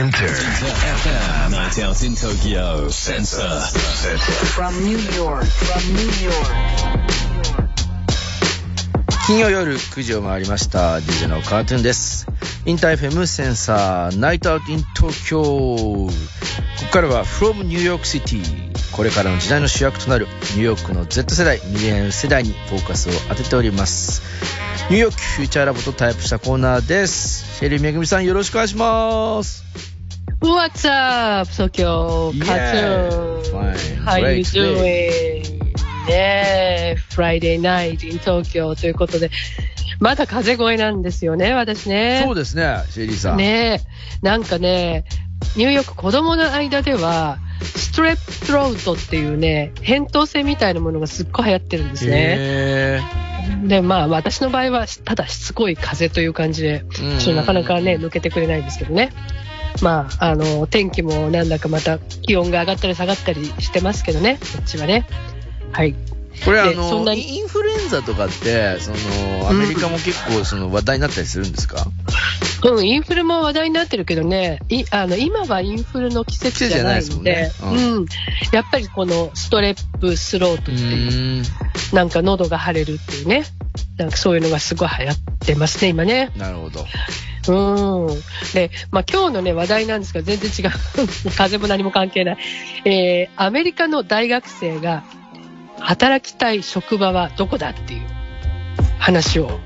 Inter FM. Night out in Tokyo. Sensor. From New York, from New York. 金曜夜9時を回りました DJ のカートゥーンですインター FM Sensor Night Out in Tokyo ここからは From New York City これからの時代の主役となるニューヨークの Z 世代ミレニアル世代にフォーカスを当てておりますニューヨーク Future Lab と題したコーナーですシェリーめぐみさんよろしくお願いします What's up, Tokyo Yeah. Fine. How you doing? ねえ、Friday night in Tokyo ということで、まだ風邪声なんですよね、私ね。そうですねシェリーさんねえ、なんかね、ニューヨーク子供の間では、ストレップロートっていうね、扁桃腺みたいなものがすっごい流行ってるんですね。へで、まあ私の場合は、ただしつこい風邪という感じで、ーちょっとなかなかね、抜けてくれないんですけどね。まあ、あの、天気もなんだかまた気温が上がったり下がったりしてますけどね、こっちはね。はい。これあでそんなのにインフルエンザとかってそのアメリカも結構その話題になったりするんですか、うん、インフルも話題になってるけどね、いあの今はインフルの季節じゃないので、季節じゃないですもんね。うん、やっぱりこのストレップスロートっていう、ん。なんか喉が腫れるっていうね、なんかそういうのがすごい流行ってますね、今ね。なるほどうん。で、まあ今日のね、話題なんですけど、全然違う。風も何も関係ない。えー、アメリカの大学生が働きたい職場はどこだっていう話を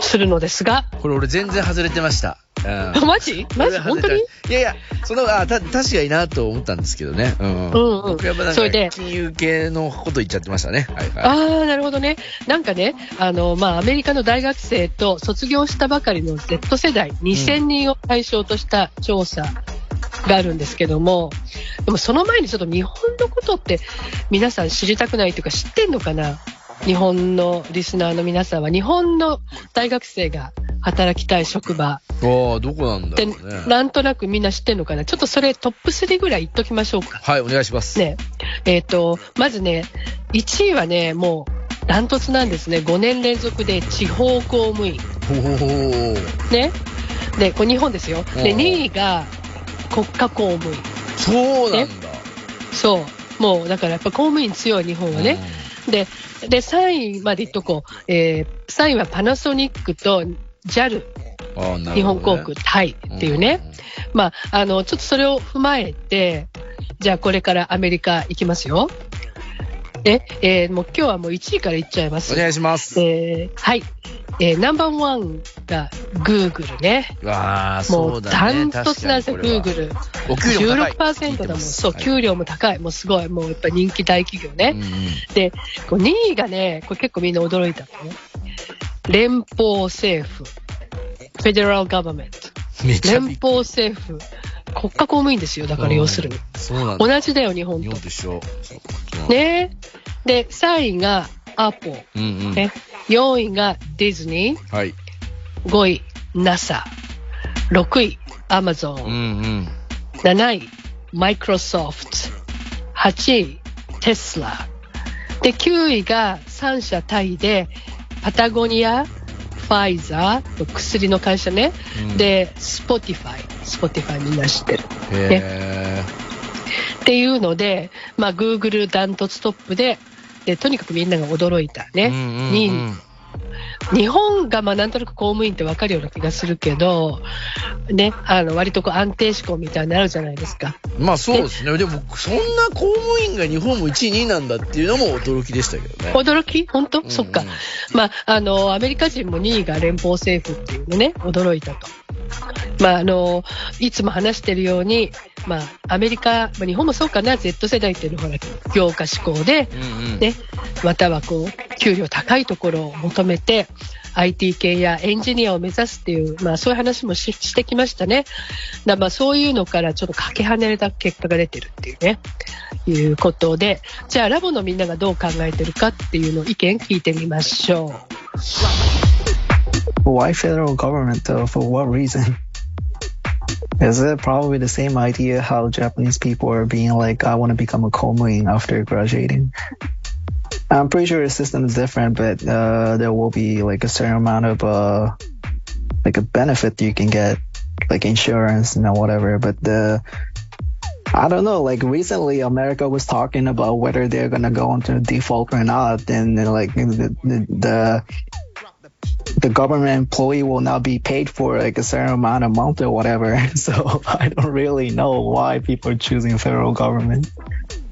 するのですが、これ俺全然外れてました。うん。マジ？マジ？本当に？いやいや、その、あ、た、確かになと思ったんですけどね。うん。うんうん僕やっぱなんか金融系のこと言っちゃってましたね。はいはい。ああ、なるほどね。なんかね、あの、まあ、アメリカの大学生と卒業したばかりの Z 世代2000人を対象とした調査があるんですけども、でもその前にちょっと日本のことって皆さん知りたくないというか知ってんのかな？日本のリスナーの皆さんは日本の大学生が働きたい職場ああ、どこなんだろうね。なんとなくみんな知ってんのかなちょっとそれトップ3ぐらい言っときましょうか。はい、お願いします。ね、えっ、と、まずね、1位はね、もう、ダントツなんですね。5年連続で地方公務員。ほほほほね。で、これ日本ですよ。で、うん2位が国家公務員。そうなんだ。そう。もう、だからやっぱ公務員強い日本はね。で、で、3位まで言っとこう。えー、3位はパナソニックと JAL。日本航空、タイっていうね。まあ、あの、ちょっとそれを踏まえて、じゃあこれからアメリカ行きますよ。え、えーもう今日はもう1位から行っちゃいます。お願いします。えーはい。えーナンバーワンが Google ね。うわあ、もそううだダね。ントツなんですよ、Google。お給料高い。16%だもん。そう、はい給料も高い。もうすごい。もうやっぱり人気大企業ね。うんうんで、こう2位がね、これ結構みんな驚いたのね。連邦政府。Federal Government。めちゃび連邦政府。国家公務員ですよ。だから要するに。そうなんだ。同じだよ、日本と日本。と一緒。ねで、3位が Apple。うんうん。ね。4位がディズニー。はい。5位、NASA。6位、Amazon。うんうん。7位、Microsoft。8位、Tesla。で、9位が3社タイで、パタゴニア、ファイザーの薬の会社ね。うん、で、Spotify。Spotify みんな知ってる。へっていうので、まあ、Google ダントツトップで、で、とにかくみんなが驚いたね。ーうんうんうんに日本がまあなんとなく公務員ってわかるような気がするけど、ね、あの、割とこう安定志向みたいになるじゃないですか。まあそうですね。でも、そんな公務員が日本も1位、2位なんだっていうのも驚きでしたけどね。驚き？本当、うんそっか。まあ、あの、アメリカ人も2位が連邦政府っていうのね、驚いたと。まあ、あの、いつも話してるように、まあ、アメリカ、まあ、日本もそうかな、Z 世代っていうのはほら、業家志向で、うんうん。ね、またはこう、給料高いところを求めて、IT 系やエンジニアを目指すっていう、まあそういう話もししてきましたね。だまあそういうのからちょっとかけ離れた結果が出てるっていうね、いうことで、じゃあラボのみんながどう考えてるかっていうのを意見聞いてみましょ Why federal government though? For what reason? Is it probably the same idea how Japanese people are being like, I want to become a coal mine after graduating? I'm pretty sure the system is different, but uh, there will be like a certain amount of uh, like a benefit you can get, like insurance and whatever. But the I don't know. Like recently, America was talking about whether they're gonna go into default or not, and like the, the the government employee will not be paid for like a certain amount of month or whatever. So I don't really know why people are choosing federal government.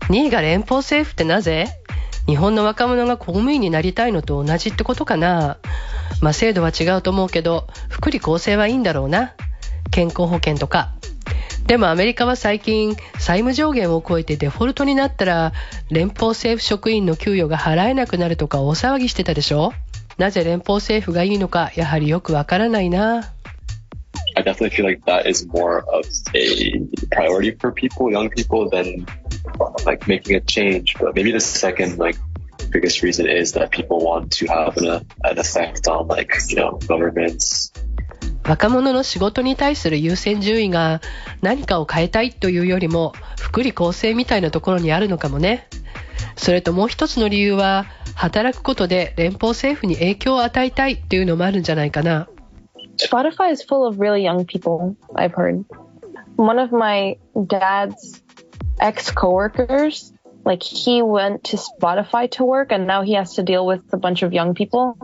2位が連邦政府ってなぜ日本の若者が公務員になりたいのと同じってことかなまあ制度は違うと思うけど、福利厚生はいいんだろうな。健康保険とか。でもアメリカは最近債務上限を超えてデフォルトになったら連邦政府職員の給与が払えなくなるとか大騒ぎしてたでしょなぜ連邦政府がいいのかやはりよくわからないな。I definitely feel like that is more of a priority for people, young people, than like making a change. But maybe the second like biggest reason is that people want to have an, an effect on like you know governments 若者の仕事に対する優先順位が何かを変えたいというよりも福利厚生みたいなところにあるのかもね。それともう一つの理由は働くことで連邦政府に影響を与えたいっていうのもあるんじゃないかな。 Spotify is full of really young people, I've heard. One of my dad's ex coworkers, like he went to Spotify to work and now he has to deal with a bunch of young people.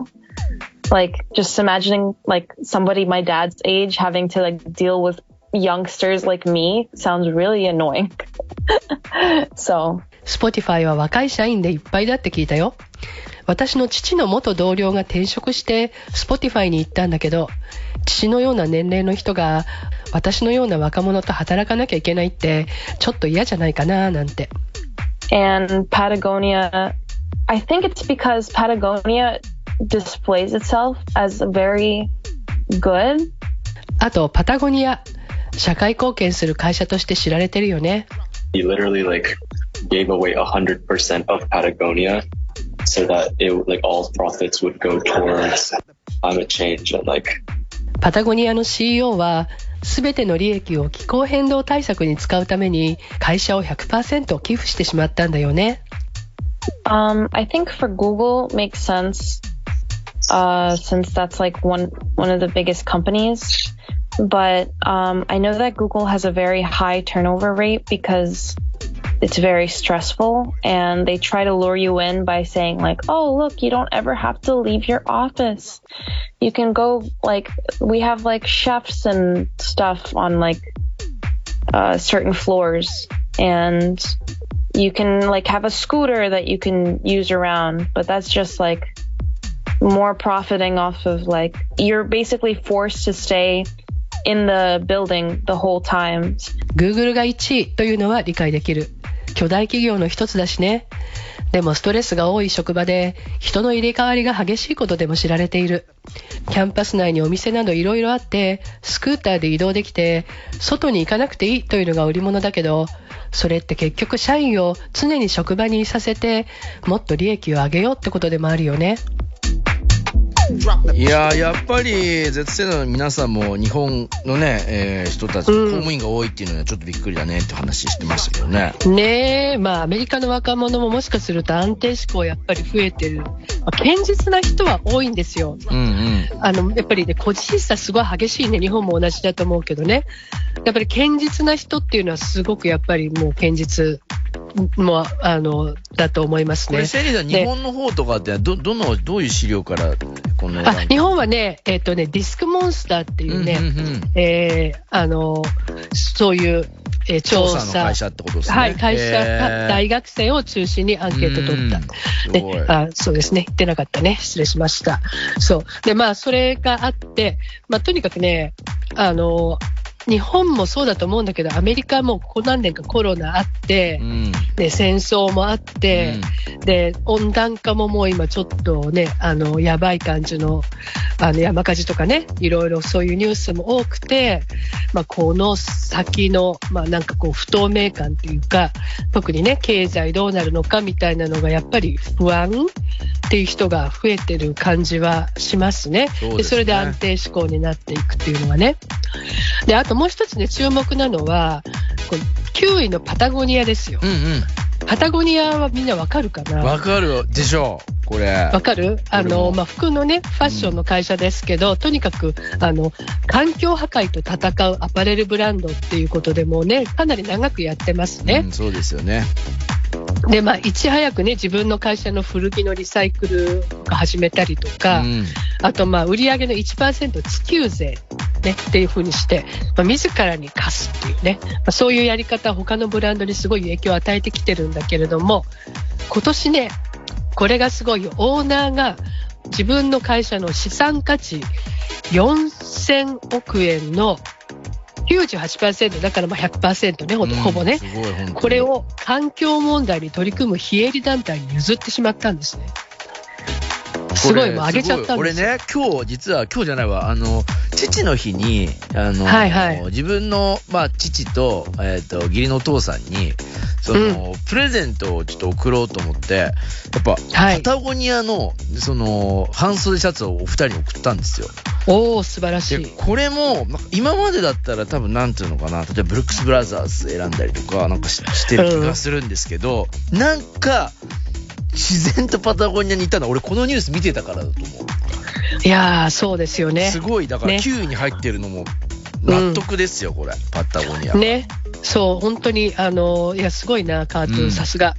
Like just imagining like somebody my dad's age having to like deal with youngsters like me sounds really annoying. so Spotify は若い社員でいっぱいだって聞いたよ。私の父の元同僚が転職して Spotify に行ったんだけど、父のような年齢の人が私のような若者と働かなきゃいけないってちょっと嫌じゃないかななんて。and Patagonia, I think it's because Patagonia displays itself as very good. あと、パタゴニア。社会貢献する会社として知られてるよね。he literally like gave away a hundred percent of Patagonia so that it would, like all profits would go towards climate change and like パタゴニアの CEO は、すべての利益を気候変動対策に使うために、会社を100%寄付してしまったんだよね。 Um, I think for Google makes sense, uh, since that's like one one of the biggest companies. But um, I know that Google has a very high turnover rate because it's very stressful, and they try to lure you in by saying like, "Oh, look, you don't ever have to leave your office. You can go like we have like chefs and stuff on like uh, certain floors, and you can like have a scooter that you can use around, but that's just like more profiting off of like you're basically forced to stay in the building the whole time. Google が1位というのは理解できる。 巨大企業の一つだしね。でもストレスが多い職場で人の入れ替わりが激しいことでも知られている。キャンパス内にお店など色々あって、スクーターで移動できて、外に行かなくていいというのが売り物だけど、それって結局社員を常に職場にいさせて、もっと利益を上げようってことでもあるよね。いやーやっぱり Z 世代の皆さんも日本のね、えー人たち、公うん務員が多いっていうのはちょっとびっくりだねって話してましたけどね。ねえ、まあアメリカの若者ももしかすると安定志向やっぱり増えてる。まあ堅実な人は多いんですよ。うんうん。あの、やっぱりね、個人差すごい激しいね、日本も同じだと思うけどね。やっぱり堅実な人っていうのはすごくやっぱりもう堅実も、あの、だと思いますねこれ、。セリーさん、で日本の方とかってど、どの、どういう資料から、このあ、日本はね、えっ、とね、ディスクモンスターっていうね、うんうんうんえーあの、そういう、えー調調査査の会社ってことですね。はい、会社、大学生を中心にアンケート取った。ね、あそうですね。言ってなかったね。失礼しました。そう。で、まあ、それがあって、まあ、とにかくね、あの、日本もそうだと思うんだけど、アメリカもここ何年かコロナあってう、ん。で、戦争もあって、で、温暖化ももう今ちょっとね、あの、やばい感じの、あの、山火事とかね、いろいろそういうニュースも多くて、まあ、この先の、まあ、なんかこう、不透明感というか、特にね、経済どうなるのかみたいなのが、やっぱり不安っていう人が増えてる感じはしますね。そうですねでそれで安定志向になっていくっていうのはね。で、あともう一つね、注目なのは、こう9位のパタゴニアですよ。うんうん。パタゴニアはみんなわかるかな？わかるでしょこれ。わかる？あの、まあ、服のね、ファッションの会社ですけど、とにかく、あの、環境破壊と戦うアパレルブランドっていうことでもうね、かなり長くやってますね。うん、そうですよね。で、まあ、いち早くね、自分の会社の古着のリサイクルを始めたりとか、うん。あと、まあ、売上の1%地球税、ね、っていう風にして、まあ、自らに課すっていうね、まあ、そういうやり方、他のブランドにすごい影響を与えてきてるんだけれども、今年ね、これがすごいよ。オーナーが自分の会社の資産価値4000億円の98%、だからまあ100%ね、ほぼほぼね。すごい、本当にこれ。を環境問題に取り組む非営利団体に譲ってしまったんですね。すごい、もう上げちゃったんですよ。俺ね、今日、実は、今日じゃないわ、あの、父の日に、あの、はいはい自分の、まあ、父と、えっ、と、義理のお父さんに、その、プレゼントをちょっと送ろうと思って、やっぱ、はいパタゴニアの、その、半袖シャツをお二人に送ったんですよ。おー、素晴らしで、い。これも、ま今までだったら多分なんていうのかな、例えばブルックス・ブラザーズ選んだりとか、なんかししてる気がするんですけど、なんか、自然とパタゴニアにいたのは、俺このニュース見てたからだと思う。いやー、そうですよねす。ごい、だからね9位に入ってるのも納得ですよ、これ、パタゴニア。ね。そう、本当に、あの、いや、すごいな、カートゥーさすが。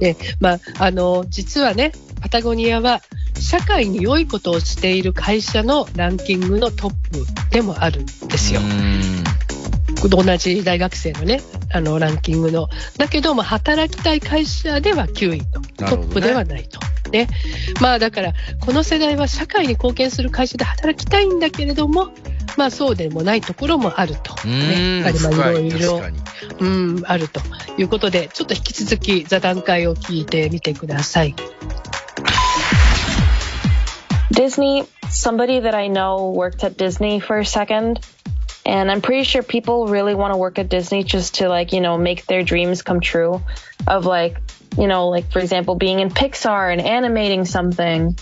ね、まあ、あの、実はね、パタゴニアは、社会に良いことをしている会社のランキングのトップでもあるんですよう。ん同じ大学生のね、あの、ランキングの。だけども、働きたい会社では9位と。トップではないと。ね。まあ、だから、この世代は社会に貢献する会社で働きたいんだけれども、まあ、そうでもないところもあると。うね。い、いろいろ。うん、あるということで、ちょっと引き続き座談会を聞いてみてください。Disney, somebody that I know worked at Disney for a second. And I'm pretty sure people really want to work at Disney just to like, you know, make their dreams come true of like, you know, like for example, being in Pixar and animating something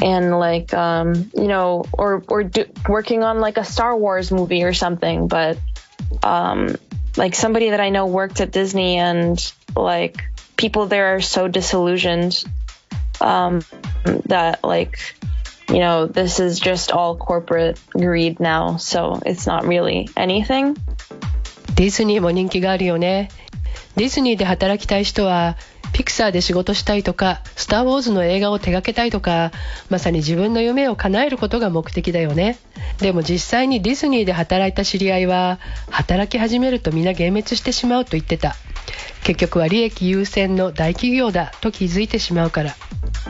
and like, um, you know, or, or do, working on like a Star Wars movie or something. But, um, like somebody that I know worked at Disney and like people there are so disillusioned, um, that like, you know, this is just all corporate greed now, so it's not really anything. ディズニーも人気があるよね。ディズニーで働きたい人は、ピクサーで仕事したいとか、スター・ウォーズの映画を手掛けたいとか、まさに自分の夢を叶えることが目的だよね。でも実際にディズニーで働いた知り合いは、働き始めると皆幻滅してしまうと言ってた。結局は利益優先の大企業だと気づいてしまうから。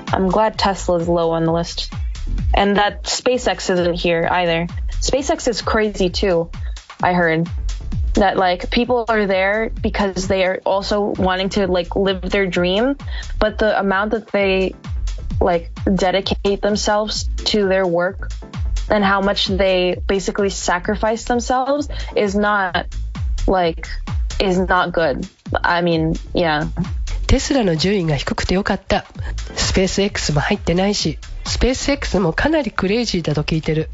I'm glad Tesla's low on the list. And that SpaceX isn't here either. SpaceX is crazy too, I heard. That like people are there because they are also wanting to like live their dream, but the amount that they like dedicate themselves to their work and how much they basically sacrifice themselves is not like is not good. I mean, yeah. テスラの順位が低くてよかった。スペース X も入ってないし、スペース X もかなりクレイジーだと聞いてる。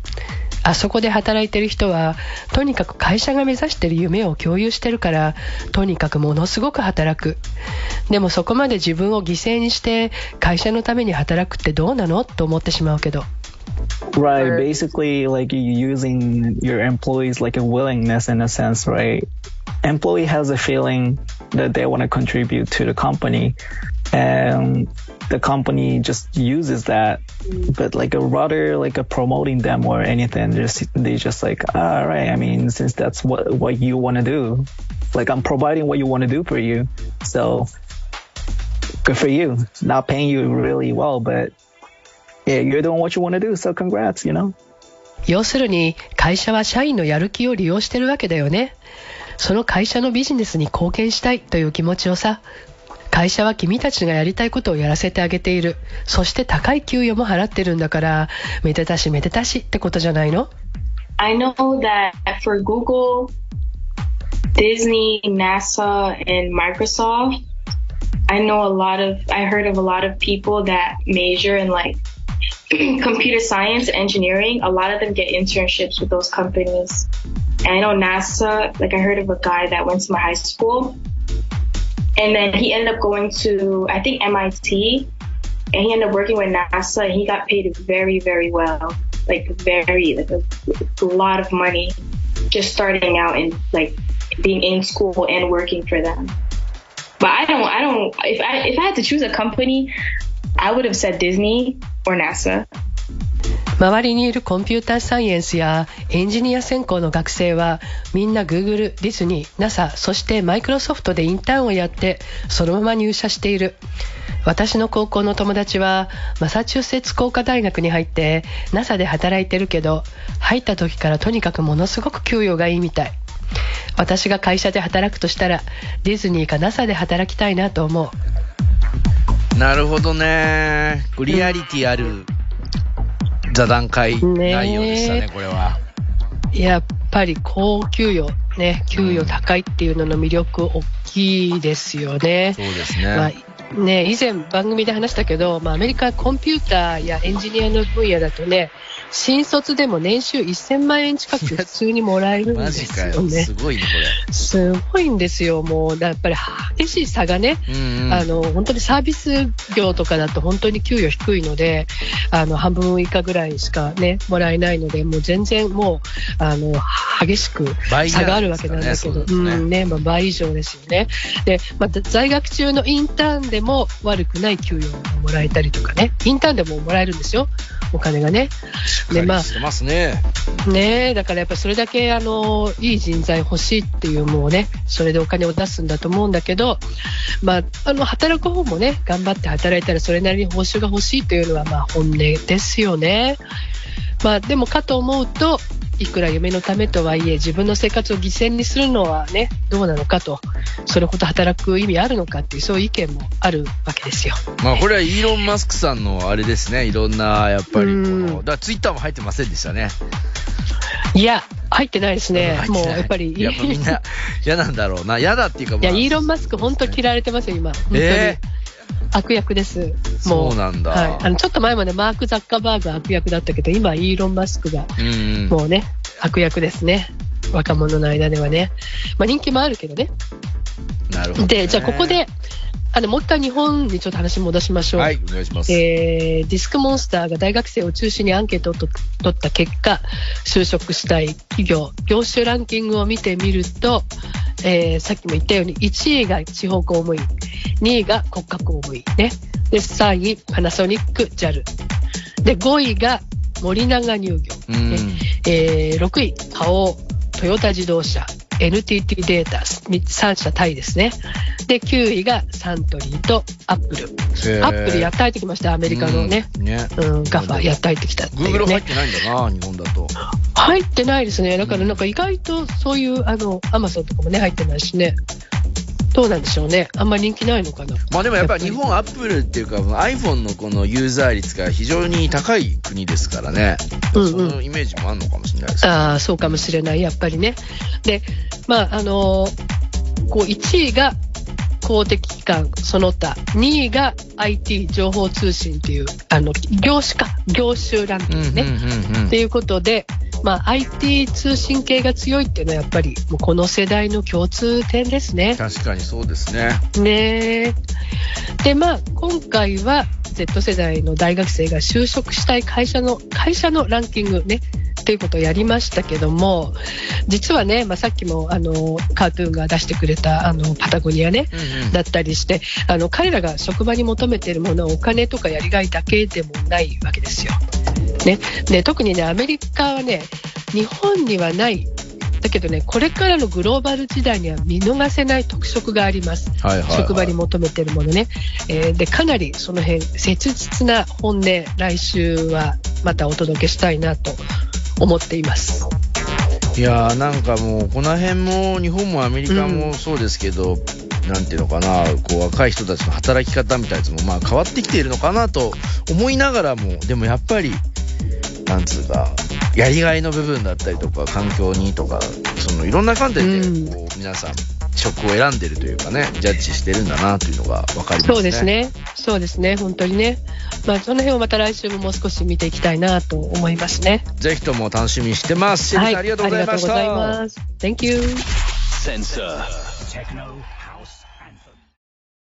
あそこで働いてる人は、とにかく会社が目指してる夢を共有してるから、とにかくものすごく働く。でもそこまで自分を犠牲にして、会社のために働くってどうなの？と思ってしまうけど。Right. Basically, like using your employees like a willingness in a sense, right? Employee has a feeling that they want to contribute to the company, and the company just uses that. But like a rather like a promoting them or anything, just they just like, all right. I mean, since that's what what you want to do, like I'm providing what you want to do for you, so good for you. Not paying you really well, but yeah, you're doing what you want to do, so congrats, you know? 要するに会社は社員のやる気を利用してるわけだよね。 その会社のビジネスに貢献したいという気持ちをさ、会社は君たちがやりたいことをやらせてあげている。そして高い給与も払ってるんだから、めでたしめでたしってことじゃないの I know that for Google, Disney, NASA, and Microsoft, I know a lot of, I heard of a lot of people that major in like computer science, engineering. A lot of them get internships with those companies. And I know NASA, like I heard of a guy that went to my high school and then he ended up going to, I think MIT and he ended up working with NASA and he got paid very, very well. Like very, like a, a lot of money just starting out and like being in school and working for them. But I don't, I don't, if I, if I had to choose a company, I would have said Disney or NASA. 周りにいるコンピューターサイエンスやエンジニア専攻の学生はみんな Google、ディズニー、NASA、そしてマイクロソフトでインターンをやってそのまま入社している。私の高校の友達はマサチューセッツ工科大学に入って NASA で働いてるけど入った時からとにかくものすごく給与がいいみたい。私が会社で働くとしたらディズニーか NASA で働きたいなと思う。なるほどね。リアリティある座談会内容でしたね、ねこれは。やっぱり高給与、ね、給与高いっていうのの魅力大きいですよね。そうですね。まあね、以前番組で話したけど、まあ、アメリカコンピューターやエンジニアの分野だとね、新卒でも年収1000万円近く普通にもらえるんで。すよねす。ごいね、こすごいんですよ、もう、やっぱり激しい差がね、れ。うんうん。あの、本当にサービス業とかだと本当に給与低いので、あの、半分以下ぐらいしかね、もらえないので、もう全然もう、あの、激しく差があるわけなんだけど、そうですねうんね、まあ倍以上ですよね。で、まあ、在学中のインターンでも悪くない給与がもらえたりとかね、インターンでももらえるんですよ、お金がね。で、まあ、してますね。ねえ、だからやっぱりそれだけあのいい人材欲しいっていうもうね、それでお金を出すんだと思うんだけど、まあ、あの働く方もね、頑張って働いたらそれなりに報酬が欲しいというのはまあ本音ですよね。まあでもかと思うと、いくら夢のためとはいえ自分の生活を犠牲にするのはね、どうなのかと、それほど働く意味あるのかっていうそういう意見もあるわけですよ。まあこれはイーロン・マスクさんのあれですね。いろんな、やっぱりこうんの、だからツイッターも入ってませんでしたね。いや、入ってないですねもうやっぱり。やっぱみんな嫌なんだろうな。嫌だっていうか、まあ、いや、イーロン・マスク本当嫌われてますよ、今。本当に。え悪役です。そうなんだはい。あの、ちょっと前までマーク・ザッカーバーグが悪役だったけど、今、イーロン・マスクが、うんうん。もうね、悪役ですね。若者の間ではね。まあ、人気もあるけどね。なるほど、ね。で、じゃあここで、あの、もう一回日本にちょっと話戻しましょう。はい、お願いします。えーディスクモンスターが大学生を中心にアンケートをと取った結果、就職したい企業、業種ランキングを見てみると、えーさっきも言ったように、1位が地方公務員、2位が国家公務員、ね。で、3位、パナソニック、JAL。で、5位が森永乳業。うんねえー6位、花王、トヨタ自動車、NTT データ、3社タイですね。で、9位がサントリーとアップル。アップルやっと入ってきました、アメリカのね。うんね。うん、ガファやっと入ってきたってい Google うね。入ってないんだな、日本だと。入ってないですね。だからなんか意外とそういう、あの、アマゾンとかもね、入ってないしね。どうなんでしょうね。あんまり人気ないのかな。まあでもやっぱり日本アップルっていうか iPhone のこのユーザー率が非常に高い国ですからね。うんうんそのイメージもあるのかもしれないですね。ああ、そうかもしれない、やっぱりね。で、まあ、あのこう、1位が公的機関、その他、2位が IT 情報通信っていう、あの、業種か、業種ランキングね。っていうことで、まあ、IT 通信系が強いっていうのはやっぱりもうこの世代の共通点ですね。確かにそうですね。ねえで、まあ、今回は Z 世代の大学生が就職したい会社の、会社のランキングね、ということをやりましたけども、実はね、まあ、さっきもあの、カートゥーンが出してくれたあの、パタゴニアね、うんうんだったりして、あの、彼らが職場に求めているものはお金とかやりがいだけでもないわけですよ。ね。で、特にね、アメリカはね、日本にはない、だけどね、これからのグローバル時代には見逃せない特色があります。はいはいはい職場に求めているものね。えーで、かなりその辺、切実な本音、来週はまたお届けしたいなと思っています。いやーなんかもうこの辺も日本もアメリカもそうですけど、なんていうのかなこう若い人たちの働き方みたいなやつもまあ変わってきているのかなと思いながらもでもやっぱりなんつうかやりがいの部分だったりとか環境にとかそのいろんな観点うんでこう皆さん職を選んでるというかねジャッジしてるんだなというのが分かりますね。そうですね。そうですね。本当にね。まあ、その辺をまた来週ももう少し見ていきたいなと思いますね。ぜひとも楽しみにしてます。シェリーさんありがとうございました。ありがとうございます。Thank you. Sensor. Techno